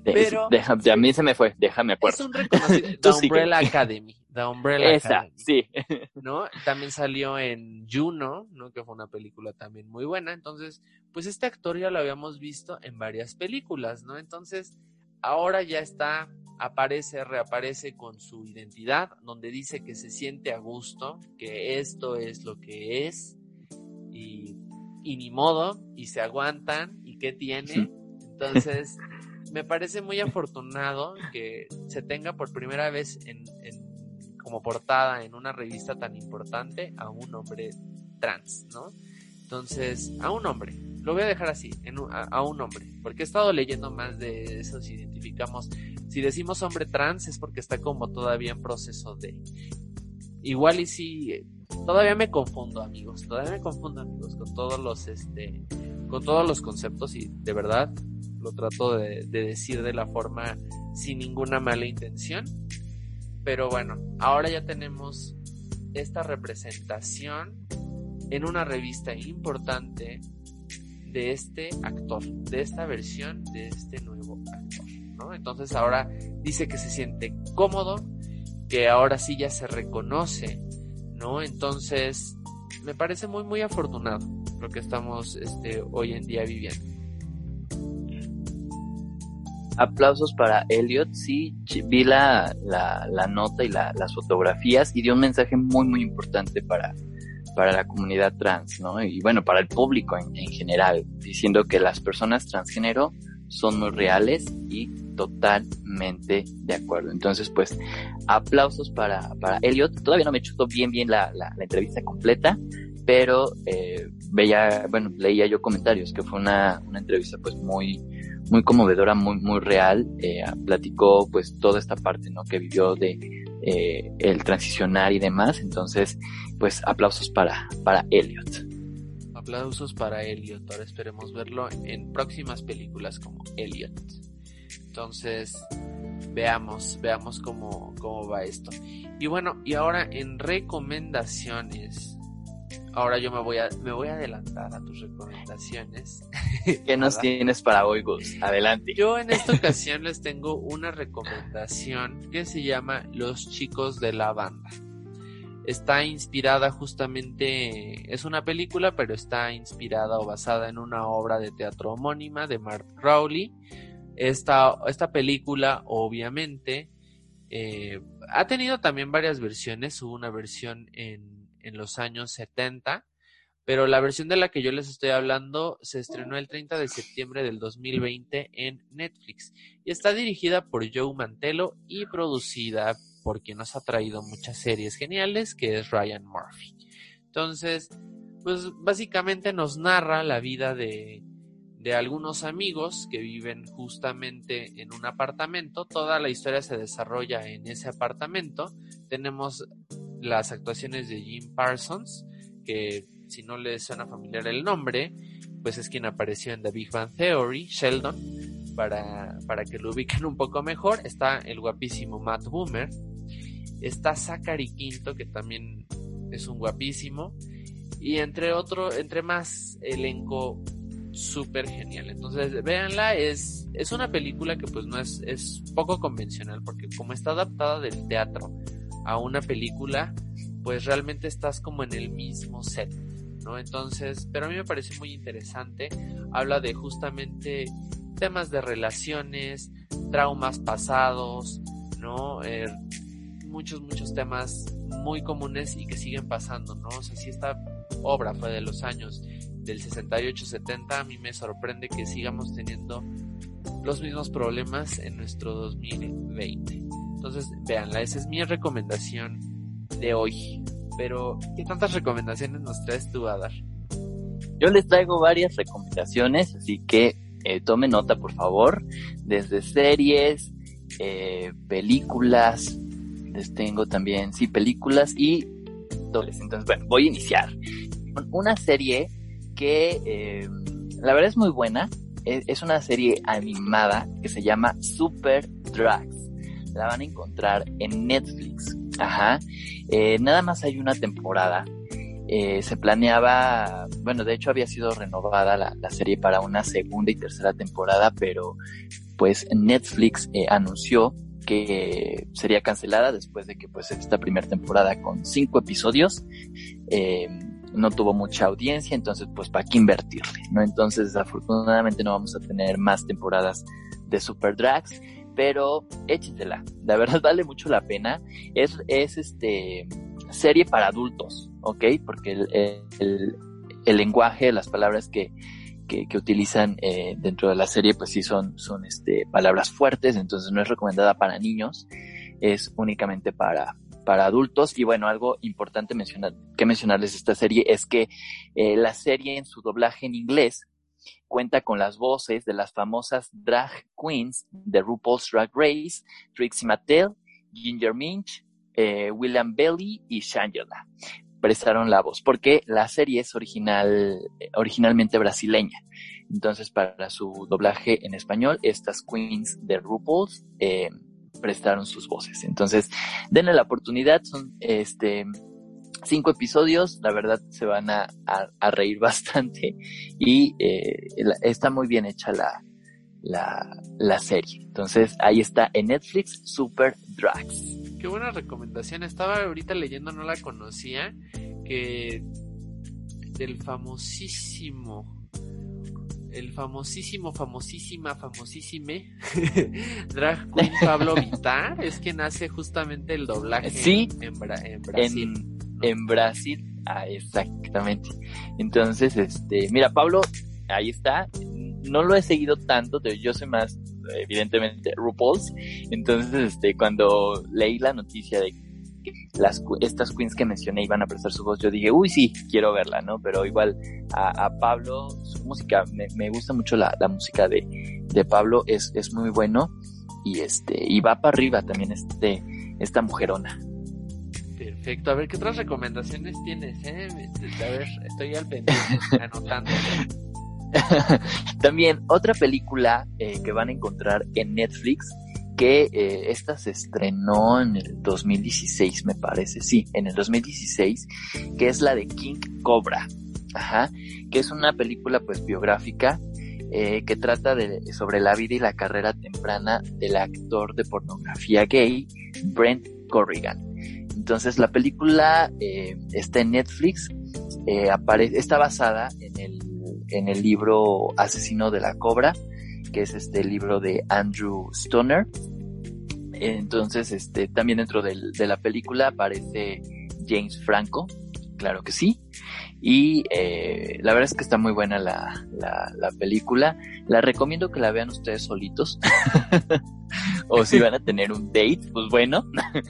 Pero a mí se me fue, déjame acuerdo. Es un reconocido The Umbrella Academy, The Umbrella Esa, sí. ¿No? También salió en Juno, ¿no? Que fue una película también muy buena. Entonces, pues este actor ya lo habíamos visto en varias películas, ¿no? Entonces, ahora ya está aparece, reaparece con su identidad, donde dice que se siente a gusto, que esto es lo que es, y, ni modo, y se aguantan, y qué tiene. Entonces, me parece muy afortunado que se tenga por primera vez en, como portada en una revista tan importante a un hombre trans, ¿no? Entonces, a un hombre, lo voy a dejar así, a, un hombre, porque he estado leyendo más de eso, si identificamos, si decimos hombre trans es porque está como todavía en proceso de... Igual y si todavía me confundo, amigos, todavía me confundo, amigos, con todos los, este, con todos los conceptos y de verdad lo trato de, decir de la forma sin ninguna mala intención. Pero bueno, ahora ya tenemos esta representación en una revista importante de este actor, de esta versión de este nuevo actor, ¿no? Entonces ahora dice que se siente cómodo, que ahora sí ya se reconoce ¿no? Entonces, me parece muy, muy afortunado lo que estamos este, hoy en día viviendo. Aplausos para Elliot, sí, vi la, la, nota y las fotografías y dio un mensaje muy, muy importante para, para la comunidad trans, ¿no? Y bueno, para el público en, en general, diciendo que las personas transgénero son muy reales y totalmente de acuerdo. Entonces, pues, aplausos para, para Elliot. Todavía no me chutó bien, bien la, la, entrevista completa, pero eh, veía, bueno, leía yo comentarios que fue una, una entrevista pues muy, muy conmovedora, muy, muy real. Eh, platicó pues toda esta parte, ¿no? Que vivió de eh, el transicionar y demás. Entonces, pues, aplausos para, para Elliot. Aplausos para Elliot. Ahora esperemos verlo en próximas películas como Elliot. Entonces, veamos, veamos cómo, cómo va esto. Y bueno, y ahora en recomendaciones. Ahora yo me voy a, me voy a adelantar a tus recomendaciones. ¿Qué nos tienes para hoy, Gus? Adelante. Yo en esta ocasión les tengo una recomendación que se llama Los chicos de la banda está inspirada justamente, es una película, pero está inspirada o basada en una obra de teatro homónima de Mark Crowley. Esta, esta película, obviamente, eh, ha tenido también varias versiones. Hubo una versión en, en los años 70, pero la versión de la que yo les estoy hablando se estrenó el 30 de septiembre del 2020 en Netflix y está dirigida por Joe Mantello y producida por quien nos ha traído muchas series geniales, que es Ryan Murphy. Entonces, pues básicamente nos narra la vida de, de algunos amigos que viven justamente en un apartamento. Toda la historia se desarrolla en ese apartamento. Tenemos las actuaciones de Jim Parsons, que si no les suena familiar el nombre, pues es quien apareció en The Big Bang Theory, Sheldon, para, para que lo ubiquen un poco mejor. Está el guapísimo Matt Boomer, Está Zachary Quinto, que también es un guapísimo. Y entre otro, entre más elenco súper genial. Entonces, véanla, es, es una película que pues no es, es poco convencional, porque como está adaptada del teatro a una película, pues realmente estás como en el mismo set, ¿no? Entonces, pero a mí me parece muy interesante, habla de justamente temas de relaciones, traumas pasados, ¿no? Eh, muchos, muchos temas muy comunes y que siguen pasando, ¿no? O sea, si esta obra fue de los años del 68-70, a mí me sorprende que sigamos teniendo los mismos problemas en nuestro 2020. Entonces, véanla, esa es mi recomendación de hoy. Pero, ¿qué tantas recomendaciones nos traes tú a dar? Yo les traigo varias recomendaciones, así que eh, tome nota, por favor. Desde series, eh, películas, les tengo también, sí, películas y dobles. Entonces, bueno, voy a iniciar. Una serie que eh, la verdad es muy buena. Es, una serie animada que se llama Super Drugs. La van a encontrar en Netflix. Ajá. Eh, nada más hay una temporada. Eh, se planeaba, bueno, de hecho había sido renovada la, serie para una segunda y tercera temporada, pero pues Netflix anunció que sería cancelada después de que pues esta primera temporada con cinco episodios no tuvo mucha audiencia, entonces pues para qué invertirle, ¿no? Entonces desafortunadamente no vamos a tener más temporadas de Super Drags, pero échensela, la verdad vale mucho la pena, es, es este serie para adultos, ¿ok? Porque el, el, el lenguaje, las palabras que, que, utilizan eh, dentro de la serie, pues sí son, son este, palabras fuertes, entonces no es recomendada para niños, es únicamente para, para adultos. Y bueno, algo importante mencionar, que mencionarles esta serie es que eh, la serie en su doblaje en inglés cuenta con las voces de las famosas drag queens de RuPaul's Drag Race, Trixie Mattel, Ginger Minch, eh, William Belly y Shangela prestaron la voz, porque la serie es original, originalmente brasileña. Entonces, para su doblaje en español, estas queens de RuPaul's eh, prestaron sus voces. Entonces, denle la oportunidad, son este cinco episodios, la verdad se van a, reír bastante y eh, está muy bien hecha la, la, la serie. Entonces, ahí está en Netflix, Super Drugs qué buena recomendación. Estaba ahorita leyendo, no la conocía, que del famosísimo, el famosísimo, famosísima, famosísime drag queen Pablo Vitar es quien hace justamente el doblaje sí, en, Brasil. En, Brasil, ah, exactamente. Entonces, este, mira, Pablo, ahí está. No lo he seguido tanto, yo soy más evidentemente RuPaul's. Entonces, este, cuando leí la noticia de las, estas queens que mencioné iban a prestar su voz, yo dije, uy, sí, quiero verla, ¿no? Pero igual a, Pablo, su música, me, gusta mucho la, música de, de Pablo, es, es muy bueno y este, y va para arriba también este, esta mujerona. Perfecto, a ver qué otras recomendaciones tienes, eh? A ver, estoy al pendiente, anotando. También otra película eh, que van a encontrar en Netflix, que eh, esta se estrenó en el 2016, me parece, sí, en el 2016, que es la de King Cobra, ajá, que es una película pues biográfica eh, que trata de, sobre la vida y la carrera temprana del actor de pornografía gay Brent Corrigan. Entonces la película está en Netflix, está basada en el en el libro Asesino de la Cobra, que es este libro de Andrew Stoner. Entonces, este, también dentro de la película aparece James Franco, claro que sí. Y eh, la verdad es que está muy buena la, la, la, película. La recomiendo que la vean ustedes solitos. o si van a tener un date, pues bueno,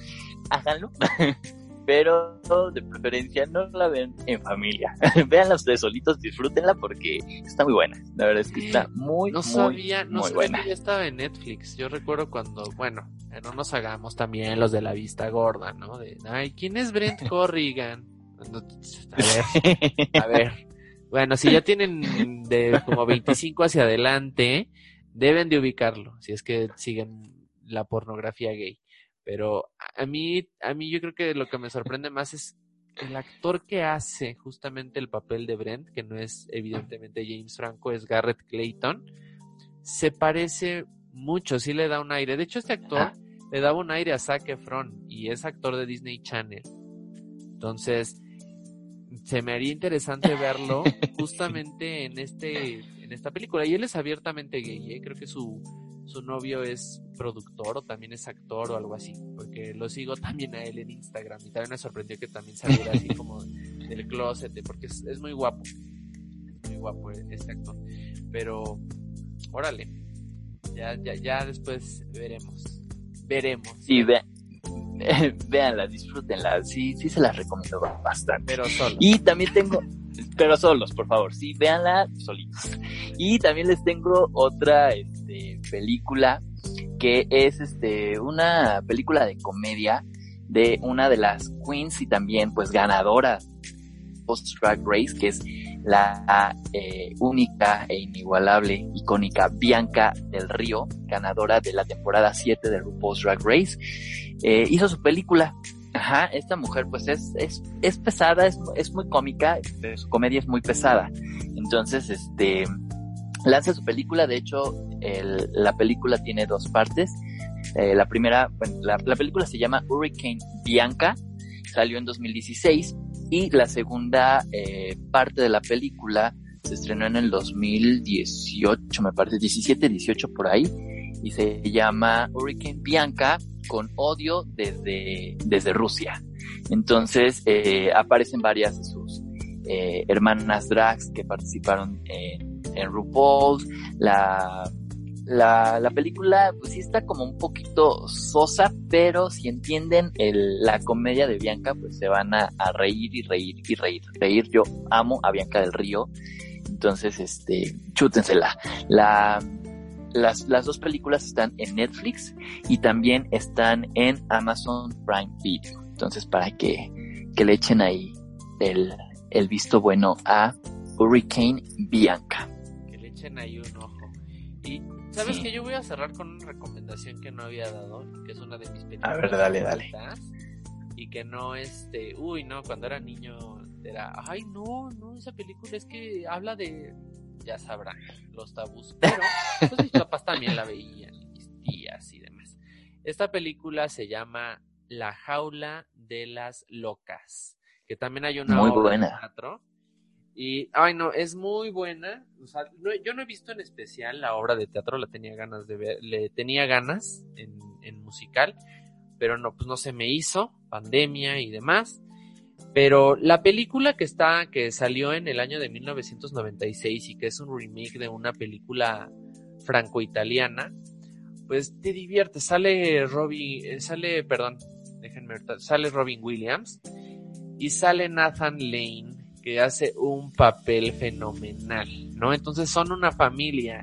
háganlo pero de preferencia no la ven en familia. Veanla ustedes solitos, disfrútenla porque está muy buena. La verdad es que está muy, no sabía, no sabía buena. que estaba en Netflix. Yo recuerdo cuando, bueno, no nos hagamos también los de la vista gorda, ¿no? De, ay, ¿quién es Brent Corrigan? A ver, a ver. Bueno, si ya tienen de como 25 hacia adelante, deben de ubicarlo, si es que siguen la pornografía gay. Pero a mí, a mí yo creo que lo que me sorprende más es el actor que hace justamente el papel de Brent, que no es evidentemente James Franco, es Garrett Clayton, se parece mucho, sí le da un aire. De hecho, este actor le daba un aire a Zac Efron y es actor de Disney Channel. Entonces, se me haría interesante verlo justamente en este en esta película y él es abiertamente gay, ¿eh? creo que su su novio es productor o también es actor o algo así, porque lo sigo también a él en Instagram y también me sorprendió que también saliera así como del closet, porque es, es muy guapo, es muy guapo este actor, pero órale, ya, ya, ya después veremos, veremos. Sí, ve, véanla, disfrútenla, sí, sí se las recomiendo bastante. Pero solo. Y también tengo, pero solos, por favor, sí, véanla solitos. Y también les tengo otra este, película que es este una película de comedia de una de las queens y también pues ganadora post Drag Race, que es la eh, única e inigualable, icónica Bianca del Río, ganadora de la temporada 7 de RuPaul's Drag Race, eh, hizo su película. Ajá, esta mujer pues es, es, es pesada, es, es muy cómica, pero su comedia es muy pesada. Entonces, este, lanza su película, de hecho, la película tiene dos partes. Eh, la primera, bueno, la, la película se llama Hurricane Bianca, salió en 2016 y la segunda eh, parte de la película se estrenó en el 2018, me parece, 17, 18 por ahí, y se llama Hurricane Bianca con odio desde, desde Rusia. Entonces eh, aparecen varias de sus eh, hermanas drags que participaron en, en RuPaul, la la, la película, pues sí está como un poquito sosa, pero si entienden la comedia de Bianca, pues se van a, a, reír y reír y reír. Reír, yo amo a Bianca del Río. Entonces, este, chútensela. La, las, las dos películas están en Netflix y también están en Amazon Prime Video. Entonces, para que, que le echen ahí el, el visto bueno a Hurricane Bianca. Que le echen ahí un ojo. Y ¿Sabes sí. que yo voy a cerrar con una recomendación que no había dado? Que es una de mis películas. A ver, dale, dale. Y que no, este, uy, no, cuando era niño era, ay, no, no, esa película es que habla de, ya sabrán, los tabús. Pero, pues mis papás también la veían, mis tías y demás. Esta película se llama La jaula de las locas, que también hay una Muy obra buena. de teatro y, ay, no, es muy buena. O sea, no, yo no he visto en especial la obra de teatro, la tenía ganas de ver, le tenía ganas en, en, musical, pero no, pues no se me hizo, pandemia y demás. Pero la película que está, que salió en el año de 1996 y que es un remake de una película franco-italiana, pues te divierte. Sale Robin, sale, perdón, déjenme sale Robin Williams y sale Nathan Lane que hace un papel fenomenal, ¿no? Entonces son una familia.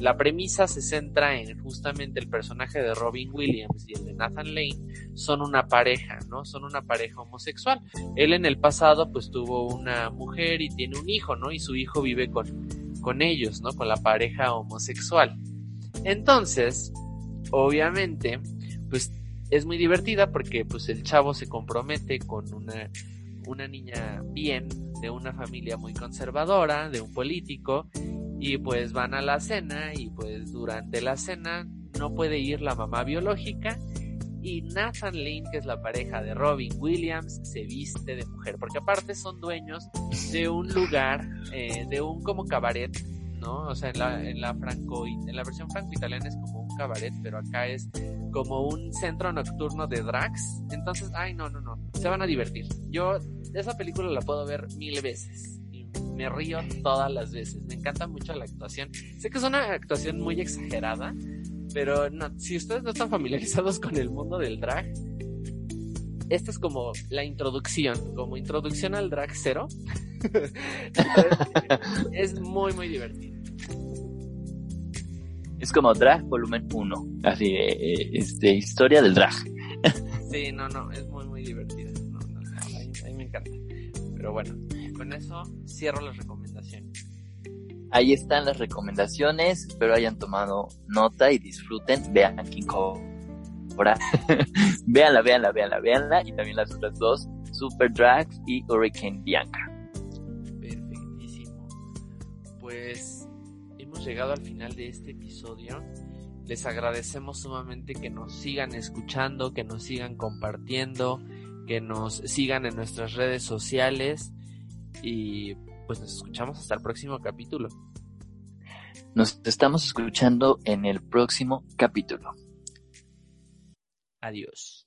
La premisa se centra en justamente el personaje de Robin Williams y el de Nathan Lane son una pareja, ¿no? Son una pareja homosexual. Él en el pasado pues tuvo una mujer y tiene un hijo, ¿no? Y su hijo vive con, con ellos, ¿no? Con la pareja homosexual. Entonces, obviamente, pues es muy divertida porque pues el chavo se compromete con una una niña bien, de una familia muy conservadora, de un político, y pues van a la cena y pues durante la cena no puede ir la mamá biológica y Nathan Lane, que es la pareja de Robin Williams, se viste de mujer, porque aparte son dueños de un lugar, eh, de un como cabaret, ¿no? O sea, en la, en la franco, en la versión franco-italiana es como un cabaret, pero acá es como un centro nocturno de drags. Entonces, ay, no, no, no, se van a divertir. Yo esa película la puedo ver mil veces me río todas las veces. Me encanta mucho la actuación. Sé que es una actuación muy exagerada, pero no, si ustedes no están familiarizados con el mundo del drag, esta es como la introducción, como introducción al drag cero. es muy, muy divertido. Es como drag volumen 1, así, eh, este, historia del drag. sí, no, no, es muy, muy divertida. No, no, no, a, mí, a mí me encanta. Pero bueno, con eso cierro las recomendaciones. Ahí están las recomendaciones, espero hayan tomado nota y disfruten, vean King Cobra. véanla, véanla, véanla, véanla, y también las otras dos Super Drags y Hurricane Bianca. Perfectísimo. Pues hemos llegado al final de este episodio. Les agradecemos sumamente que nos sigan escuchando, que nos sigan compartiendo, que nos sigan en nuestras redes sociales y pues nos escuchamos hasta el próximo capítulo. Nos estamos escuchando en el próximo capítulo. Adiós.